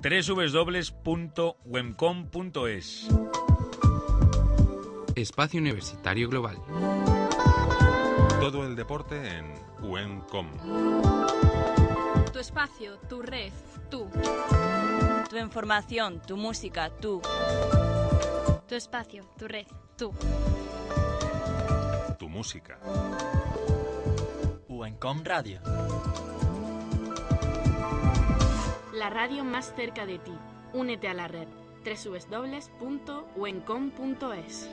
www.wencom.es. Espacio Universitario Global. Todo el deporte en UENCOM. Tu espacio, tu red, tú. Tu información, tu música, tú. Tu espacio, tu red, tú. Tu música. UENCOM Radio. La radio más cerca de ti. Únete a la red www.wencom.es.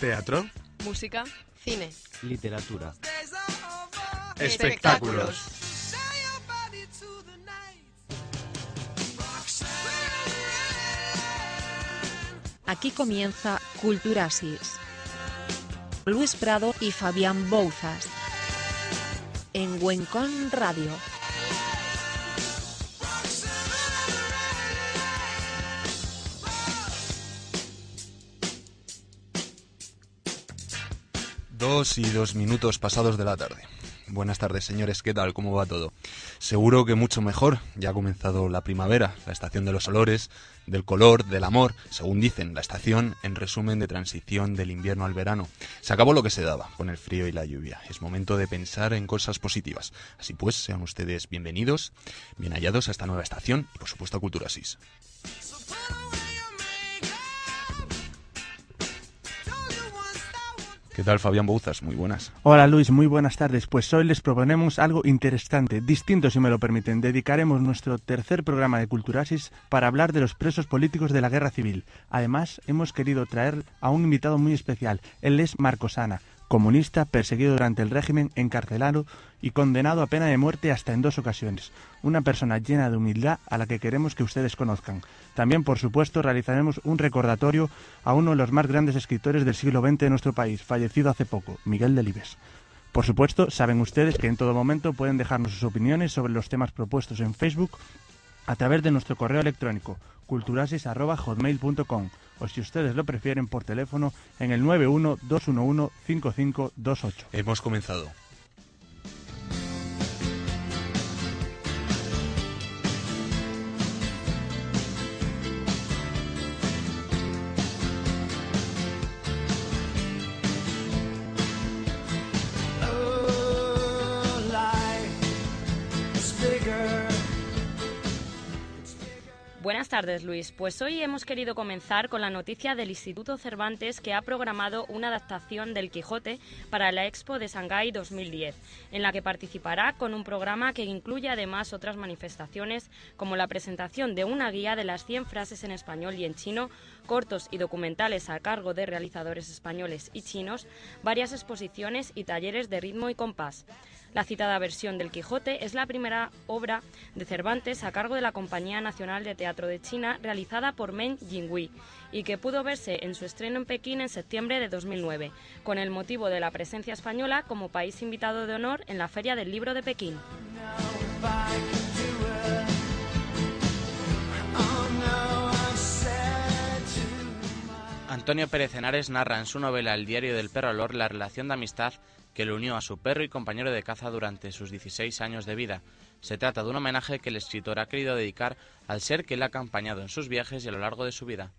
Teatro. Música. Cine. Literatura. Espectáculos. Aquí comienza Culturasis. Luis Prado y Fabián Bouzas. En Huencón Radio. Dos y dos minutos pasados de la tarde. Buenas tardes, señores. ¿Qué tal? ¿Cómo va todo? Seguro que mucho mejor. Ya ha comenzado la primavera, la estación de los olores, del color, del amor, según dicen, la estación, en resumen, de transición del invierno al verano. Se acabó lo que se daba con el frío y la lluvia. Es momento de pensar en cosas positivas. Así pues, sean ustedes bienvenidos, bien hallados a esta nueva estación y, por supuesto, a Cultura SIS. ¿Qué tal, Fabián Bouzas? Muy buenas. Hola Luis, muy buenas tardes. Pues hoy les proponemos algo interesante, distinto si me lo permiten. Dedicaremos nuestro tercer programa de Culturasis para hablar de los presos políticos de la guerra civil. Además, hemos querido traer a un invitado muy especial. Él es Marcos Ana, comunista, perseguido durante el régimen, encarcelado y condenado a pena de muerte hasta en dos ocasiones. Una persona llena de humildad a la que queremos que ustedes conozcan. También, por supuesto, realizaremos un recordatorio a uno de los más grandes escritores del siglo XX de nuestro país, fallecido hace poco, Miguel Delibes. Por supuesto, saben ustedes que en todo momento pueden dejarnos sus opiniones sobre los temas propuestos en Facebook a través de nuestro correo electrónico culturasis.hotmail.com o si ustedes lo prefieren por teléfono en el 912115528. Hemos comenzado. Buenas tardes, Luis. Pues hoy hemos querido comenzar con la noticia del Instituto Cervantes que ha programado una adaptación del Quijote para la Expo de Shanghái 2010, en la que participará con un programa que incluye además otras manifestaciones como la presentación de una guía de las 100 frases en español y en chino, cortos y documentales a cargo de realizadores españoles y chinos, varias exposiciones y talleres de ritmo y compás. La citada versión del Quijote es la primera obra de Cervantes a cargo de la Compañía Nacional de Teatro de China realizada por Meng Jinghui y que pudo verse en su estreno en Pekín en septiembre de 2009, con el motivo de la presencia española como país invitado de honor en la Feria del Libro de Pekín. Antonio Pérez Henares narra en su novela El diario del perro olor la relación de amistad que le unió a su perro y compañero de caza durante sus 16 años de vida. Se trata de un homenaje que el escritor ha querido dedicar al ser que le ha acompañado en sus viajes y a lo largo de su vida.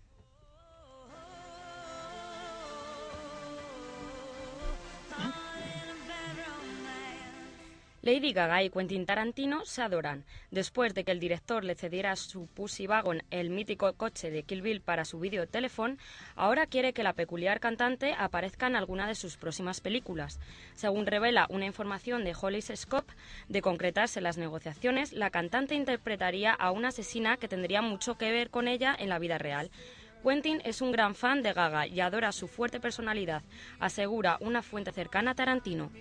Lady Gaga y Quentin Tarantino se adoran. Después de que el director le cediera su Pussy Wagon, el mítico coche de Kill Bill, para su vídeo teléfono, ahora quiere que la peculiar cantante aparezca en alguna de sus próximas películas. Según revela una información de Hollis Scope, de concretarse las negociaciones, la cantante interpretaría a una asesina que tendría mucho que ver con ella en la vida real. Quentin es un gran fan de Gaga y adora su fuerte personalidad, asegura una fuente cercana a Tarantino.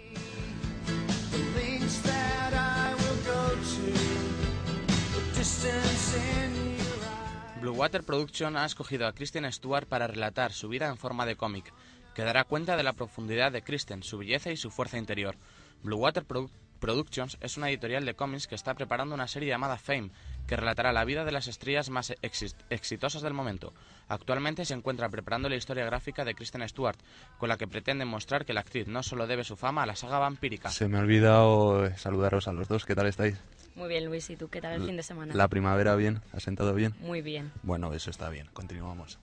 Blue Water Production ha escogido a Kristen Stewart para relatar su vida en forma de cómic, que dará cuenta de la profundidad de Kristen, su belleza y su fuerza interior. Blue Water Productions es una editorial de cómics que está preparando una serie llamada Fame, que relatará la vida de las estrellas más exitosas del momento. Actualmente se encuentra preparando la historia gráfica de Kristen Stewart, con la que pretende mostrar que la actriz no solo debe su fama a la saga vampírica. Se me ha olvidado saludaros a los dos. ¿Qué tal estáis? Muy bien, Luis. ¿Y tú qué tal el fin de semana? La primavera bien. ¿Ha sentado bien? Muy bien. Bueno, eso está bien. Continuamos.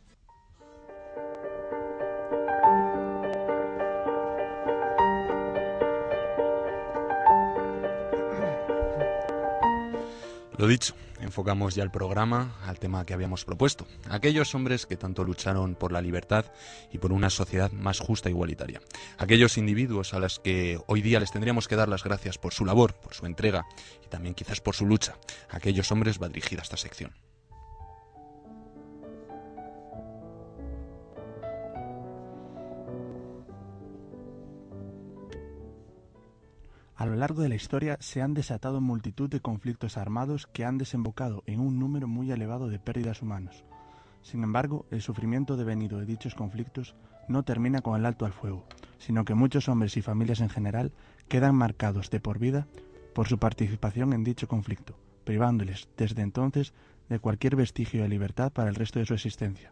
Lo dicho, enfocamos ya el programa al tema que habíamos propuesto, aquellos hombres que tanto lucharon por la libertad y por una sociedad más justa e igualitaria, aquellos individuos a los que hoy día les tendríamos que dar las gracias por su labor, por su entrega y también quizás por su lucha, aquellos hombres va dirigida esta sección. A lo largo de la historia se han desatado multitud de conflictos armados que han desembocado en un número muy elevado de pérdidas humanas. Sin embargo, el sufrimiento devenido de dichos conflictos no termina con el alto al fuego, sino que muchos hombres y familias en general quedan marcados de por vida por su participación en dicho conflicto, privándoles desde entonces de cualquier vestigio de libertad para el resto de su existencia.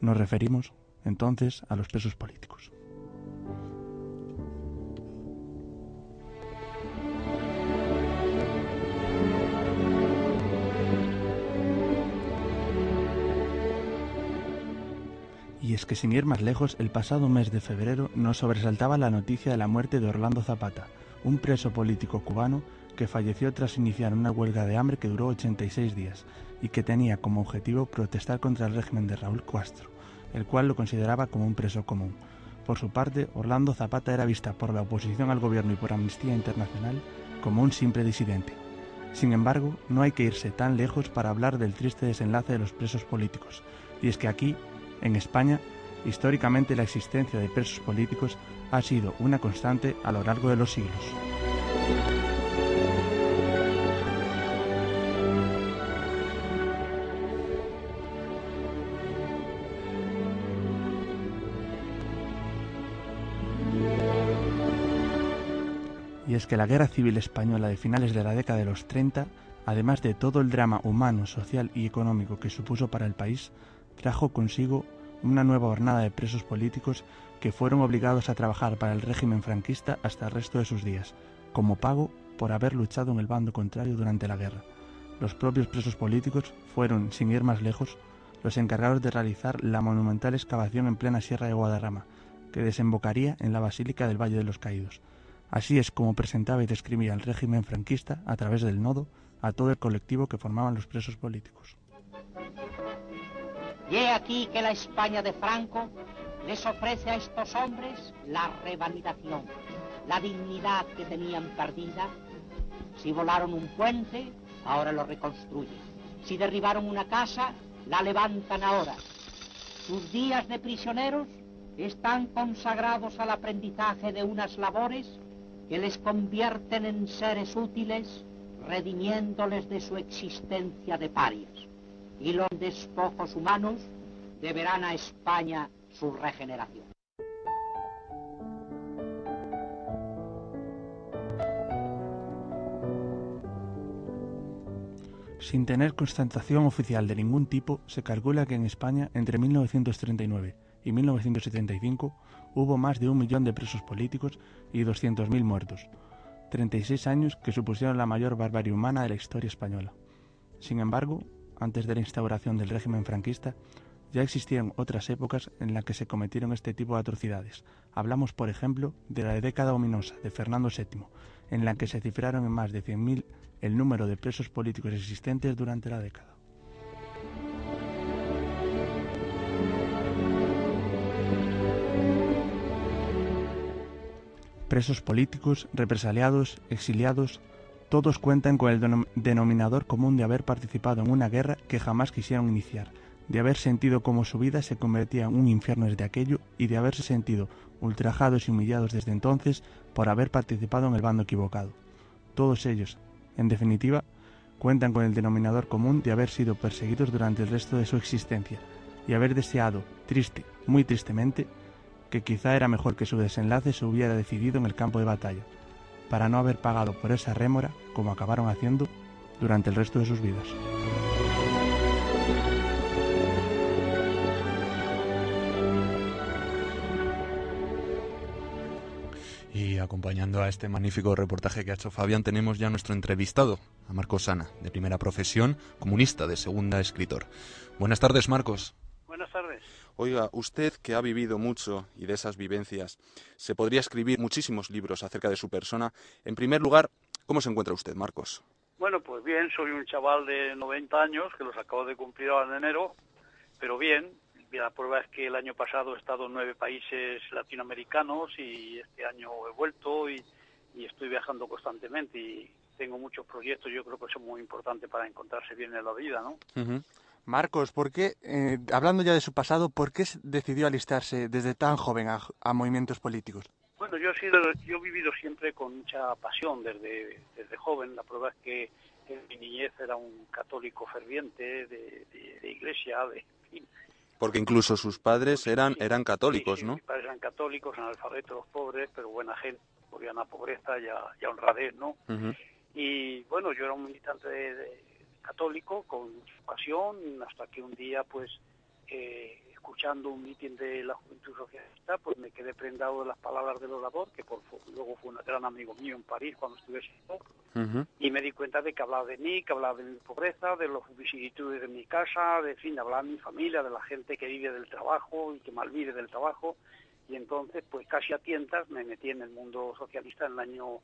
Nos referimos, entonces, a los presos políticos. Y es que sin ir más lejos, el pasado mes de febrero nos sobresaltaba la noticia de la muerte de Orlando Zapata, un preso político cubano que falleció tras iniciar una huelga de hambre que duró 86 días y que tenía como objetivo protestar contra el régimen de Raúl Castro, el cual lo consideraba como un preso común. Por su parte, Orlando Zapata era vista por la oposición al gobierno y por Amnistía Internacional como un simple disidente. Sin embargo, no hay que irse tan lejos para hablar del triste desenlace de los presos políticos, y es que aquí en España, históricamente la existencia de presos políticos ha sido una constante a lo largo de los siglos. Y es que la Guerra Civil Española de finales de la década de los 30, además de todo el drama humano, social y económico que supuso para el país, trajo consigo una nueva jornada de presos políticos que fueron obligados a trabajar para el régimen franquista hasta el resto de sus días, como pago por haber luchado en el bando contrario durante la guerra. Los propios presos políticos fueron, sin ir más lejos, los encargados de realizar la monumental excavación en plena Sierra de Guadarrama, que desembocaría en la Basílica del Valle de los Caídos. Así es como presentaba y describía el régimen franquista, a través del nodo, a todo el colectivo que formaban los presos políticos. Y he aquí que la España de Franco les ofrece a estos hombres la revalidación, la dignidad que tenían perdida. Si volaron un puente, ahora lo reconstruyen. Si derribaron una casa, la levantan ahora. Sus días de prisioneros están consagrados al aprendizaje de unas labores que les convierten en seres útiles, redimiéndoles de su existencia de parias y los despojos humanos deberán a España su regeneración. Sin tener constatación oficial de ningún tipo, se calcula que en España entre 1939 y 1975 hubo más de un millón de presos políticos y 200.000 muertos, 36 años que supusieron la mayor barbarie humana de la historia española. Sin embargo, antes de la instauración del régimen franquista, ya existían otras épocas en las que se cometieron este tipo de atrocidades. Hablamos, por ejemplo, de la década ominosa de Fernando VII, en la que se cifraron en más de 100.000 el número de presos políticos existentes durante la década. Presos políticos, represaliados, exiliados, todos cuentan con el denominador común de haber participado en una guerra que jamás quisieron iniciar, de haber sentido cómo su vida se convertía en un infierno desde aquello y de haberse sentido ultrajados y humillados desde entonces por haber participado en el bando equivocado. Todos ellos, en definitiva, cuentan con el denominador común de haber sido perseguidos durante el resto de su existencia y haber deseado, triste, muy tristemente, que quizá era mejor que su desenlace se hubiera decidido en el campo de batalla, para no haber pagado por esa rémora como acabaron haciendo durante el resto de sus vidas. Y acompañando a este magnífico reportaje que ha hecho Fabián, tenemos ya nuestro entrevistado, a Marcos Sana, de primera profesión, comunista, de segunda escritor. Buenas tardes, Marcos. Buenas tardes. Oiga, usted que ha vivido mucho y de esas vivencias, se podría escribir muchísimos libros acerca de su persona. En primer lugar, ¿cómo se encuentra usted, Marcos? Bueno, pues bien, soy un chaval de 90 años que los acabo de cumplir ahora en enero, pero bien, la prueba es que el año pasado he estado en nueve países latinoamericanos y este año he vuelto y, estoy viajando constantemente y tengo muchos proyectos. Yo creo que son muy importantes para encontrarse bien en la vida, ¿no? Marcos, ¿por qué, eh, hablando ya de su pasado, por qué decidió alistarse desde tan joven a, movimientos políticos? Bueno, yo he, sido, yo he vivido siempre con mucha pasión desde, desde joven. La prueba es que en mi niñez era un católico ferviente de, iglesia, de, porque incluso sus padres eran, eran católicos, ¿no? Mis padres eran católicos, analfabetos, pobres, pero buena gente, morían a pobreza y a, honradez, ¿no? Y bueno, yo era un militante de, católico con pasión, hasta que un día, pues, eh, escuchando un mitin de la Juventud Socialista, pues me quedé prendado de las palabras del orador, que por, luego fue un gran amigo mío en París cuando estuve uh y me di cuenta de que hablaba de mí, que hablaba de mi pobreza, de las vicisitudes de mi casa, de fin, hablaba de mi familia, de la gente que vive del trabajo y que malvive del trabajo, y entonces, pues casi a tientas me metí en el mundo socialista en el año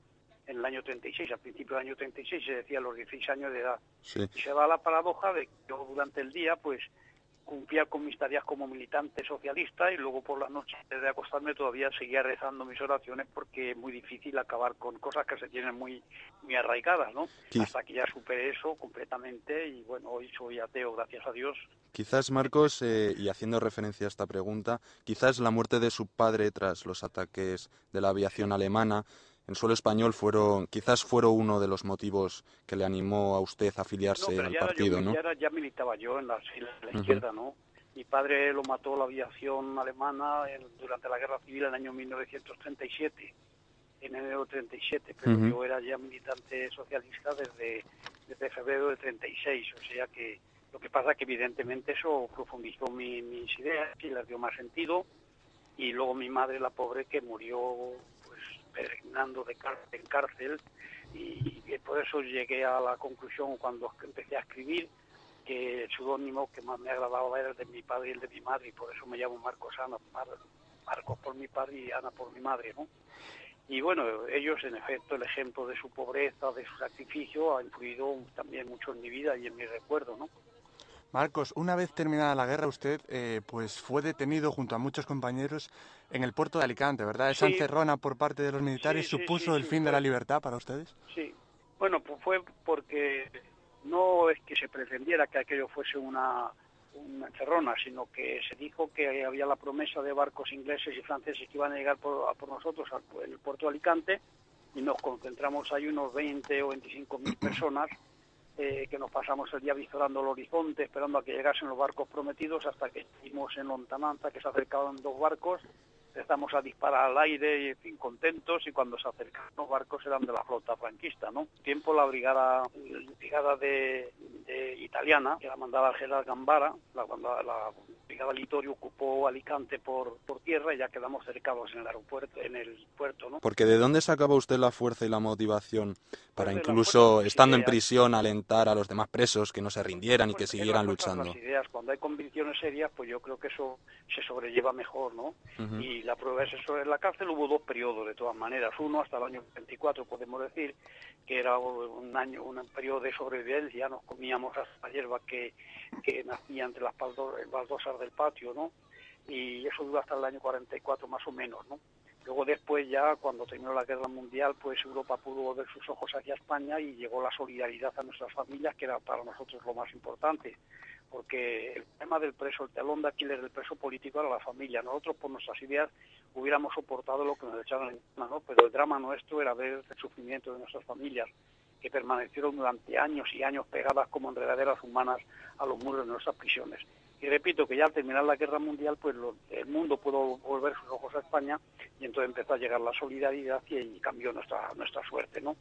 en el año 36, al principio del año 36 se decía a los 16 años de edad. Y se da la paradoja de que yo durante el día, pues cumplía con mis tareas como militante socialista y luego por las noches de acostarme todavía seguía rezando mis oraciones porque es muy difícil acabar con cosas que se tienen muy muy arraigadas, ¿no? Hasta que ya superé eso completamente y bueno, hoy soy ateo, gracias a Dios. Quizás Marcos, eh, y haciendo referencia a esta pregunta, quizás la muerte de su padre tras los ataques de la aviación alemana en suelo español fueron, quizás fueron uno de los motivos que le animó a usted a afiliarse al partido, ¿no? Ya, ya, militaba yo en las filas de la izquierda, ¿no? Mi padre lo mató la aviación alemana durante la guerra civil en el año 1937, en enero de 37, pero yo era ya militante socialista desde, desde febrero de 36, o sea que lo que pasa que evidentemente eso profundizó mis ideas y les dio más sentido y luego mi madre, la pobre, que murió peregrinando de cárcel en cárcel y, por eso llegué a la conclusión cuando empecé a escribir que el pseudónimo que más me agradaba era el de mi padre y el de mi madre y por eso me llamo Marcos Ana, Marcos por mi padre y Ana por mi madre, ¿no? Y bueno, ellos en efecto el ejemplo de su pobreza, de su sacrificio ha influido también mucho en mi vida y en mi recuerdo, ¿no? Marcos, una vez terminada la guerra, usted eh, pues fue detenido junto a muchos compañeros en el puerto de Alicante, ¿verdad? Esa encerrona por parte de los militares supuso el fin de la libertad para ustedes. Sí, bueno, pues fue porque no es que se pretendiera que aquello fuese una, una encerrona, sino que se dijo que había la promesa de barcos ingleses y franceses que iban a llegar por, por nosotros al el puerto de Alicante y nos concentramos ahí unos 20 o 25 mil personas eh, que nos pasamos el día visorando el horizonte, esperando a que llegasen los barcos prometidos, hasta que estuvimos en Lontananza, que se acercaban dos barcos, empezamos a disparar al aire y, en fin, contentos, y cuando se acercaron los barcos eran de la flota franquista, ¿no? Tiempo la brigada, brigada de, italiana, que la mandaba el general Gambara, la, la brigada Litorio ocupó Alicante por, por tierra y ya quedamos cercados en el aeropuerto, en el puerto, ¿no? Porque ¿de dónde sacaba usted la fuerza y la motivación para pues incluso, estando en prisión, alentar a los demás presos que no se rindieran y que siguieran luchando? Las ideas. Cuando hay convicciones serias, pues yo creo que eso se sobrelleva mejor, ¿no? Y la prueba es eso. En la cárcel hubo dos periodos, de todas maneras. Uno hasta el año 24, podemos decir, que era un año, un periodo de sobrevivencia. Nos comíamos hasta la hierba que, que nacía entre las baldosas del patio, ¿no? Y eso duró hasta el año 44 más o menos, ¿no? Luego después ya, cuando terminó la guerra mundial, pues Europa pudo volver sus ojos hacia España y llegó la solidaridad a nuestras familias, que era para nosotros lo más importante. Porque el tema del preso, el telón de Aquiles del preso político era la familia. Nosotros, por nuestras ideas, hubiéramos soportado lo que nos echaron encima, ¿no? Pero el drama nuestro era ver el sufrimiento de nuestras familias, que permanecieron durante años y años pegadas como enredaderas humanas a los muros de nuestras prisiones. Y repito que ya al terminar la guerra mundial, pues el mundo pudo volver sus ojos a España España y entonces empezó a llegar la solidaridad y, cambió nuestra nuestra suerte, ¿no?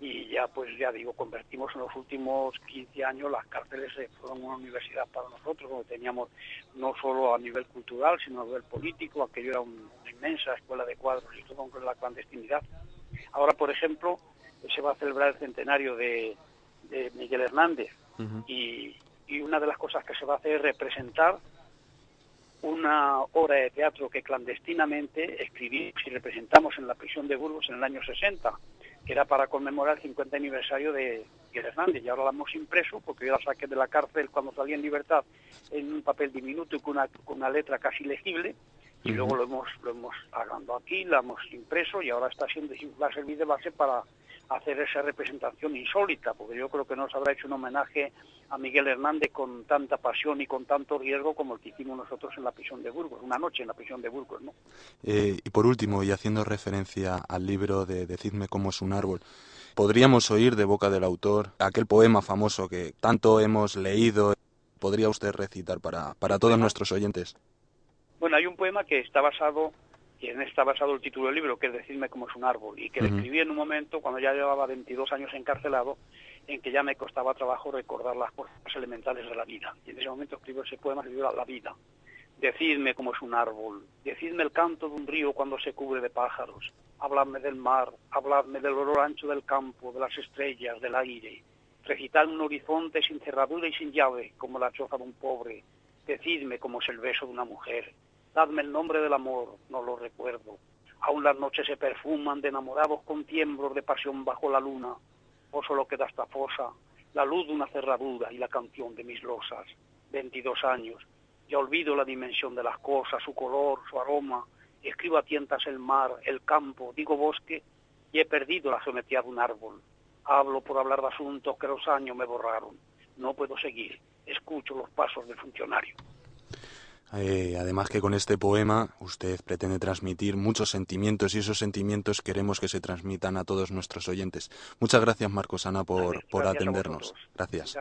Y ya, pues ya digo, convertimos en los últimos 15 años las cárceles fueron una universidad para nosotros, donde teníamos no solo a nivel cultural, sino a nivel político, aquello era una inmensa escuela de cuadros y todo con la clandestinidad. Ahora, por ejemplo, se va a celebrar el centenario de, Miguel Hernández y, y una de las cosas que se va a hacer es representar una obra de teatro que clandestinamente escribimos y representamos en la prisión de Burgos en el año 60, que era para conmemorar el 50 aniversario de Miguel Hernández. Y ahora la hemos impreso porque yo la saqué de la cárcel cuando salí en libertad en un papel diminuto y con una, con una letra casi legible. Y luego lo hemos, lo hemos agrandado aquí, la hemos impreso y ahora está siendo, va a servir de base para hacer esa representación insólita, porque yo creo que no se habrá hecho un homenaje a Miguel Hernández con tanta pasión y con tanto riesgo como el que hicimos nosotros en la prisión de Burgos, una noche en la prisión de Burgos, ¿no? Eh, y por último, y haciendo referencia al libro de Decidme cómo es un árbol, podríamos oír de boca del autor aquel poema famoso que tanto hemos leído. ¿Podría usted recitar para, para todos nuestros oyentes? Bueno, hay un poema que está basado y en está basado el título del libro, que es Decirme cómo es un árbol, y que lo escribí en un momento cuando ya llevaba 22 años encarcelado, en que ya me costaba trabajo recordar las cosas elementales de la vida. Y en ese momento escribo ese poema, escribo la vida. Decidme cómo es un árbol, decidme el canto de un río cuando se cubre de pájaros, habladme del mar, habladme del olor ancho del campo, de las estrellas, del aire, recitadme un horizonte sin cerradura y sin llave, como la choza de un pobre, decidme cómo es el beso de una mujer, Dadme el nombre del amor, no lo recuerdo. Aún las noches se perfuman de enamorados con tiemblos de pasión bajo la luna. O solo queda esta fosa, la luz de una cerradura y la canción de mis losas. Veintidós años. Ya olvido la dimensión de las cosas, su color, su aroma. Escribo a tientas el mar, el campo, digo bosque, y he perdido la geometría de un árbol. Hablo por hablar de asuntos que los años me borraron. No puedo seguir. Escucho los pasos del funcionario. Eh, además que con este poema usted pretende transmitir muchos sentimientos y esos sentimientos queremos que se transmitan a todos nuestros oyentes. Muchas gracias Marcos Ana por, por atendernos. Gracias.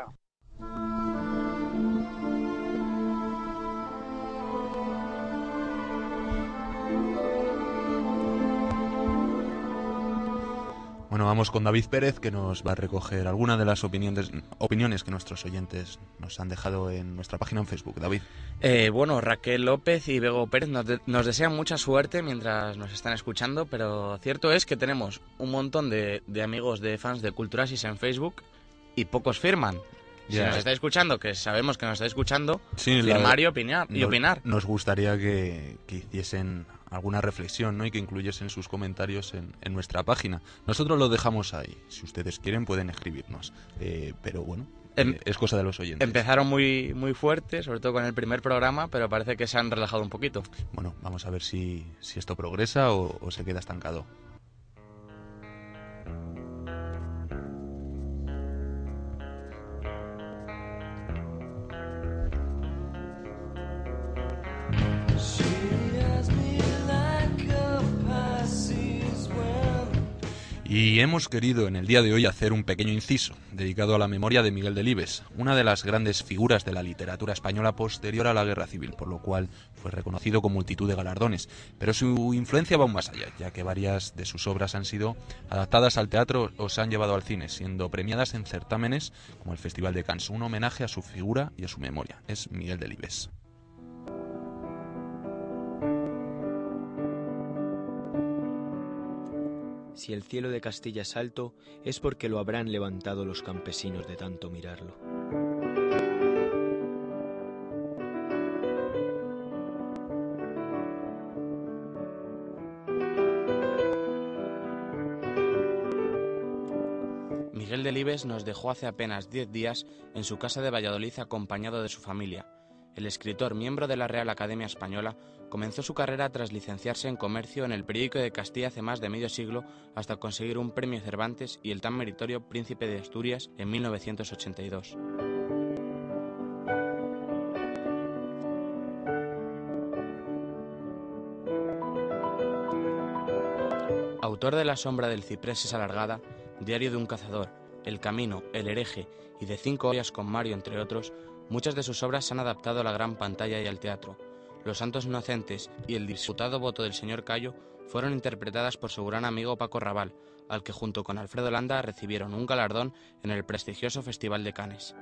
Bueno, vamos con David Pérez, que nos va a recoger algunas de las opiniones, opiniones que nuestros oyentes nos han dejado en nuestra página en Facebook. David. Eh, bueno, Raquel López y Bego Pérez nos, desean mucha suerte mientras nos están escuchando, pero cierto es que tenemos un montón de, amigos de fans de Culturasis en Facebook y pocos firman. Si nos está escuchando, que sabemos que nos está escuchando, firmar y, opinar, y opinar. Nos gustaría que, que hiciesen alguna reflexión ¿no? y que incluyesen sus comentarios en, en, nuestra página. Nosotros lo dejamos ahí. Si ustedes quieren pueden escribirnos. Eh, pero bueno, em, eh, es cosa de los oyentes. Empezaron muy, muy fuerte, sobre todo con el primer programa, pero parece que se han relajado un poquito. Bueno, vamos a ver si, si esto progresa o, o se queda estancado. Y hemos querido en el día de hoy hacer un pequeño inciso dedicado a la memoria de Miguel Delibes, una de las grandes figuras de la literatura española posterior a la Guerra Civil, por lo cual fue reconocido con multitud de galardones. Pero su influencia va aún más allá, ya que varias de sus obras han sido adaptadas al teatro o se han llevado al cine, siendo premiadas en certámenes como el Festival de Cannes, un homenaje a su figura y a su memoria. Es Miguel Delibes. Si el cielo de Castilla es alto, es porque lo habrán levantado los campesinos de tanto mirarlo. Miguel Delibes nos dejó hace apenas diez días en su casa de Valladolid acompañado de su familia. El escritor, miembro de la Real Academia Española, Comenzó su carrera tras licenciarse en comercio en el periódico de Castilla hace más de medio siglo hasta conseguir un premio Cervantes y el tan meritorio Príncipe de Asturias en 1982. Autor de La sombra del ciprés es alargada, Diario de un cazador, El camino, El hereje y de Cinco ollas con Mario entre otros, muchas de sus obras se han adaptado a la gran pantalla y al teatro Los Santos Inocentes y el disputado voto del señor Cayo fueron interpretadas por su gran amigo Paco Raval, al que junto con Alfredo Landa recibieron un galardón en el prestigioso Festival de Cannes.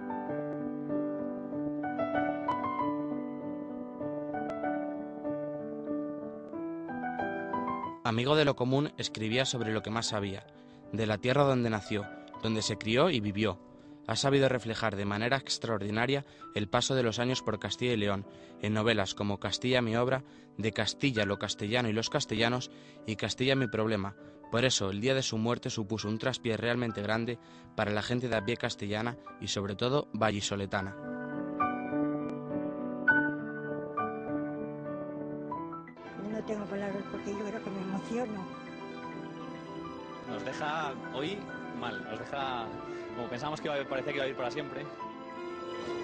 Amigo de lo común, escribía sobre lo que más sabía, de la tierra donde nació, donde se crió y vivió. Ha sabido reflejar de manera extraordinaria el paso de los años por Castilla y León, en novelas como Castilla mi obra, de Castilla lo castellano y los castellanos y Castilla mi problema. Por eso, el día de su muerte supuso un traspié realmente grande para la gente de a pie castellana y sobre todo vallisoletana. No tengo palabras porque yo creo que me emociono. Nos deja hoy mal, nos deja como pensamos que iba a, parecía que iba a ir para siempre.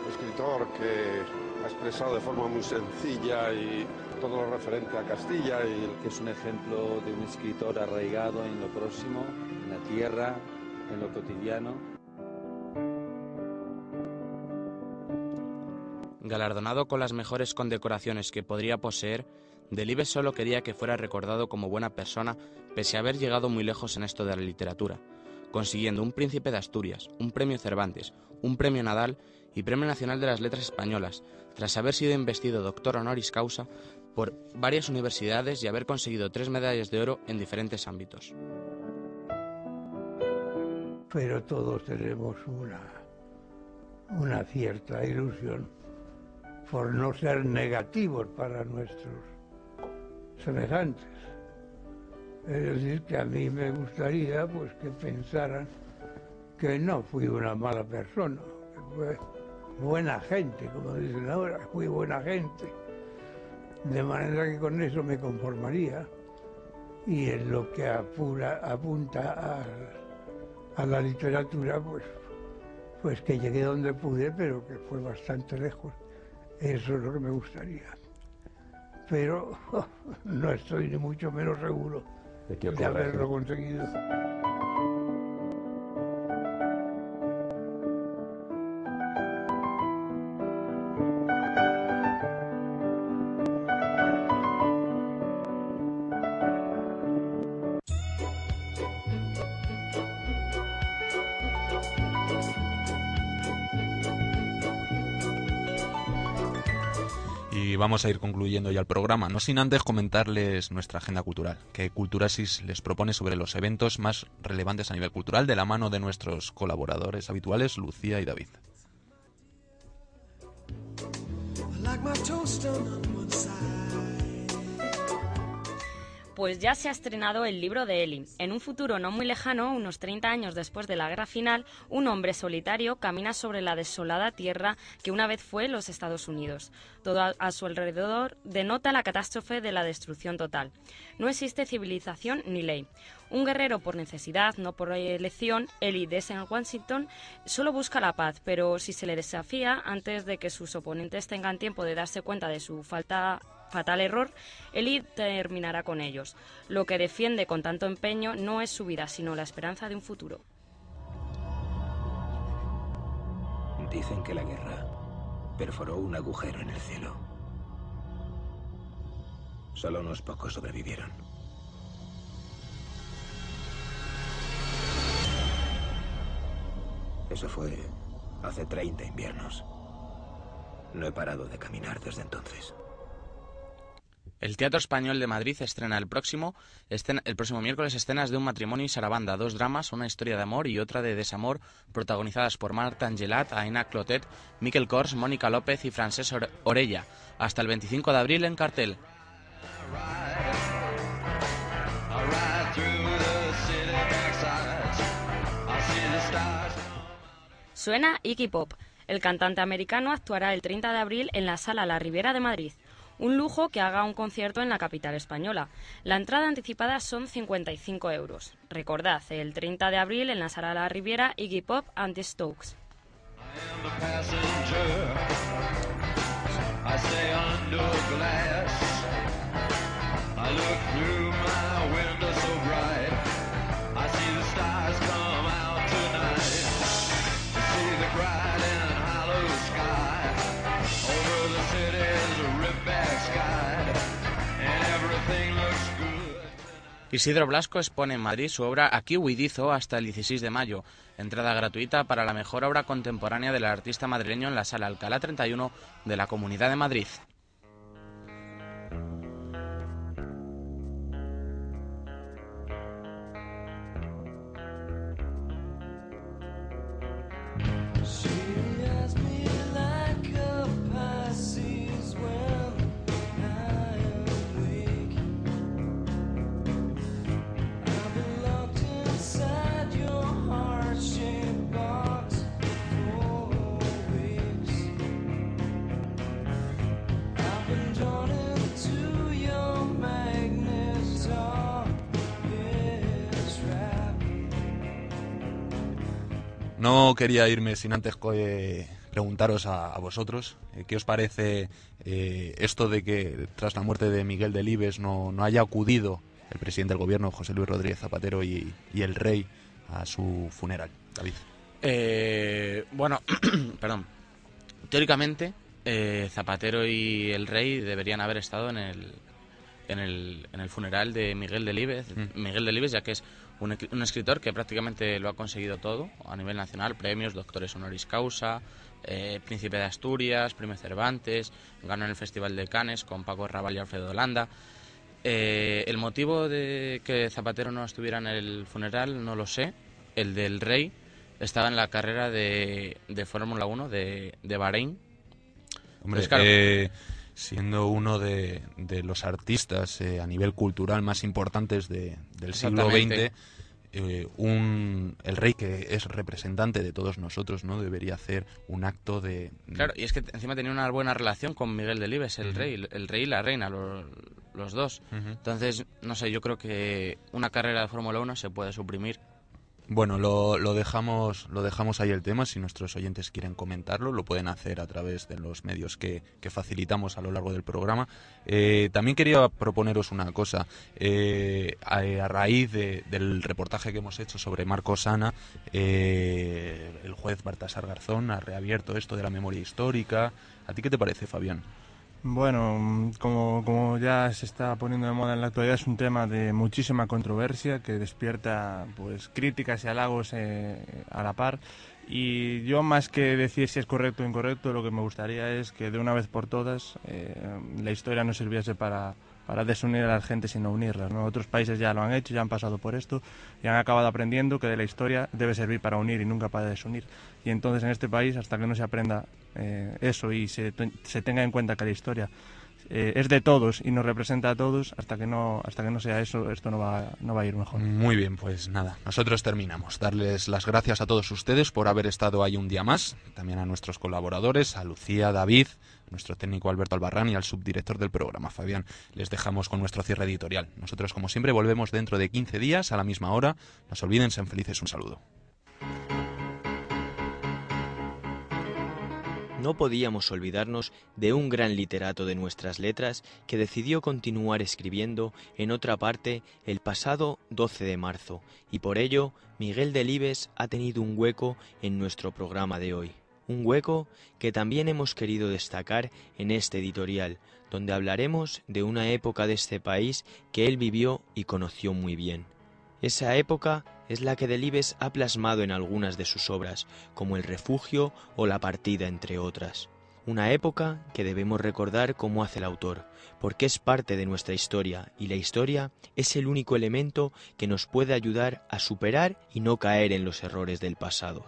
Escritor que ha expresado de forma muy sencilla y todo lo referente a Castilla y que es un ejemplo de un escritor arraigado en lo próximo, en la tierra, en lo cotidiano. Galardonado con las mejores condecoraciones que podría poseer, Delibes solo quería que fuera recordado como buena persona, pese a haber llegado muy lejos en esto de la literatura, consiguiendo un Príncipe de Asturias, un Premio Cervantes, un Premio Nadal y Premio Nacional de las Letras Españolas, tras haber sido investido doctor honoris causa por varias universidades y haber conseguido tres medallas de oro en diferentes ámbitos. Pero todos tenemos una, una cierta ilusión por no ser negativos para nuestros semejantes. Es decir, que a mí me gustaría pues que pensaran que no fui una mala persona, que fue buena gente, como dicen ahora, fui buena gente. De manera que con eso me conformaría. Y en lo que apunta a, a la literatura, pues, pues que llegué donde pude, pero que fue bastante lejos. Eso es lo que me gustaría pero no estoy ni mucho menos seguro de haberlo conseguido. Vamos a ir concluyendo ya el programa, no sin antes comentarles nuestra agenda cultural, que Culturasis les propone sobre los eventos más relevantes a nivel cultural de la mano de nuestros colaboradores habituales, Lucía y David. Pues ya se ha estrenado el libro de Eli. En un futuro no muy lejano, unos 30 años después de la guerra final, un hombre solitario camina sobre la desolada tierra que una vez fue los Estados Unidos. Todo a, su alrededor denota la catástrofe de la destrucción total. No existe civilización ni ley. Un guerrero por necesidad, no por elección, Eli de St. Washington solo busca la paz, pero si se le desafía antes de que sus oponentes tengan tiempo de darse cuenta de su falta fatal error, Eli terminará con ellos. Lo que defiende con tanto empeño no es su vida, sino la esperanza de un futuro. Dicen que la guerra perforó un agujero en el cielo. Solo unos pocos sobrevivieron. Eso fue hace 30 inviernos. No he parado de caminar desde entonces. El Teatro Español de Madrid estrena el próximo, el próximo miércoles escenas de un matrimonio y Sarabanda, dos dramas, una historia de amor y otra de desamor, protagonizadas por Marta Angelat, Aina Clotet, Miquel Kors, Mónica López y Francés Ore- Orella. Hasta el 25 de abril en cartel. Suena Iggy Pop. El cantante americano actuará el 30 de abril en la Sala La Riviera de Madrid. Un lujo que haga un concierto en la capital española. La entrada anticipada son 55 euros. Recordad, el 30 de abril en la Sala La Riviera, Iggy Pop and the Stokes. Isidro Blasco expone en Madrid su obra Aquí Huidizo hasta el 16 de mayo. Entrada gratuita para la mejor obra contemporánea del artista madrileño en la Sala Alcalá 31 de la Comunidad de Madrid. No quería irme sin antes eh, preguntaros a, a vosotros eh, qué os parece eh, esto de que tras la muerte de Miguel Delibes no, no haya acudido el presidente del gobierno, José Luis Rodríguez Zapatero, y, y el rey a su funeral. David. Eh, bueno, perdón. Teóricamente, eh, Zapatero y el rey deberían haber estado en el, en el, en el funeral de Miguel Delibes, Miguel Delibes, ya que es un, escritor que prácticamente lo ha conseguido todo a nivel nacional, premios, doctores honoris causa, eh, Príncipe de Asturias, Premio Cervantes, ganó en el Festival de Cannes con Paco Raval y Alfredo Holanda. Eh, el motivo de que Zapatero no estuviera en el funeral no lo sé. El del rey estaba en la carrera de, de Fórmula 1 de, de Bahrein. Hombre, Pues claro, eh, siendo uno de, de los artistas eh, a nivel cultural más importantes de- del siglo. XX, eh, un, el rey que es representante de todos nosotros, ¿no? Debería hacer un acto de... Claro, y es que encima tenía una buena relación con Miguel Delibes, el rey, el rey y la reina, los, los dos. Entonces, no sé, yo creo que una carrera de Fórmula 1 se puede suprimir. Bueno, lo, lo dejamos lo dejamos ahí el tema. Si nuestros oyentes quieren comentarlo, lo pueden hacer a través de los medios que, que facilitamos a lo largo del programa. Eh, también quería proponeros una cosa. Eh, a, raíz de- del reportaje que hemos hecho sobre Marco Sana, eh, el juez Baltasar Garzón ha reabierto esto de la memoria histórica. ¿A ti qué te parece, Fabián? Bueno, como, como ya se está poniendo de moda en la actualidad, es un tema de muchísima controversia que despierta pues críticas y halagos eh, a la par. Y yo más que decir si es correcto o incorrecto, lo que me gustaría es que de una vez por todas eh, la historia no sirviese para, para desunir a las gentes, sino unirlas. ¿no? Otros países ya lo han hecho, ya han pasado por esto y han acabado aprendiendo que de la historia debe servir para unir y nunca para desunir. Y entonces en este país, hasta que no se aprenda eh, eso y se, se tenga en cuenta que la historia eh, es de todos y nos representa a todos, hasta que no, hasta que no sea eso, esto no va, no va a ir mejor. Muy bien, pues nada, nosotros terminamos. Darles las gracias a todos ustedes por haber estado ahí un día más, también a nuestros colaboradores, a Lucía, David, nuestro técnico Alberto Albarrán y al subdirector del programa, Fabián. Les dejamos con nuestro cierre editorial. Nosotros, como siempre, volvemos dentro de 15 días a la misma hora. No se olviden, sean felices, un saludo. No podíamos olvidarnos de un gran literato de nuestras letras que decidió continuar escribiendo en otra parte el pasado 12 de marzo y por ello Miguel Delibes ha tenido un hueco en nuestro programa de hoy. Un hueco que también hemos querido destacar en este editorial, donde hablaremos de una época de este país que él vivió y conoció muy bien. Esa época es la que Delibes ha plasmado en algunas de sus obras, como El refugio o La partida, entre otras. Una época que debemos recordar como hace el autor, porque es parte de nuestra historia y la historia es el único elemento que nos puede ayudar a superar y no caer en los errores del pasado.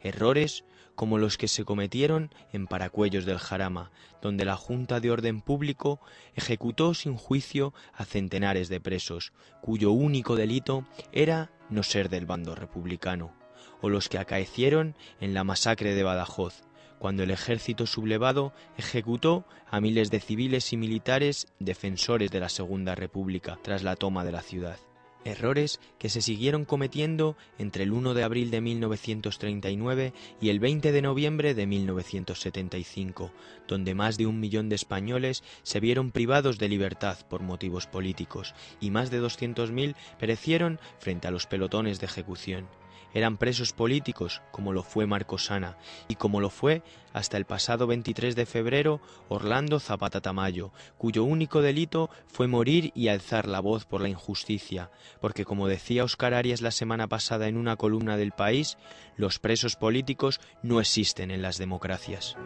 Errores como los que se cometieron en Paracuellos del Jarama, donde la Junta de Orden Público ejecutó sin juicio a centenares de presos, cuyo único delito era no ser del bando republicano, o los que acaecieron en la masacre de Badajoz, cuando el ejército sublevado ejecutó a miles de civiles y militares defensores de la Segunda República tras la toma de la ciudad. Errores que se siguieron cometiendo entre el 1 de abril de 1939 y el 20 de noviembre de 1975, donde más de un millón de españoles se vieron privados de libertad por motivos políticos y más de 200.000 perecieron frente a los pelotones de ejecución. Eran presos políticos, como lo fue Marcosana, y como lo fue hasta el pasado 23 de febrero Orlando Zapata Tamayo, cuyo único delito fue morir y alzar la voz por la injusticia, porque como decía Oscar Arias la semana pasada en una columna del país, los presos políticos no existen en las democracias.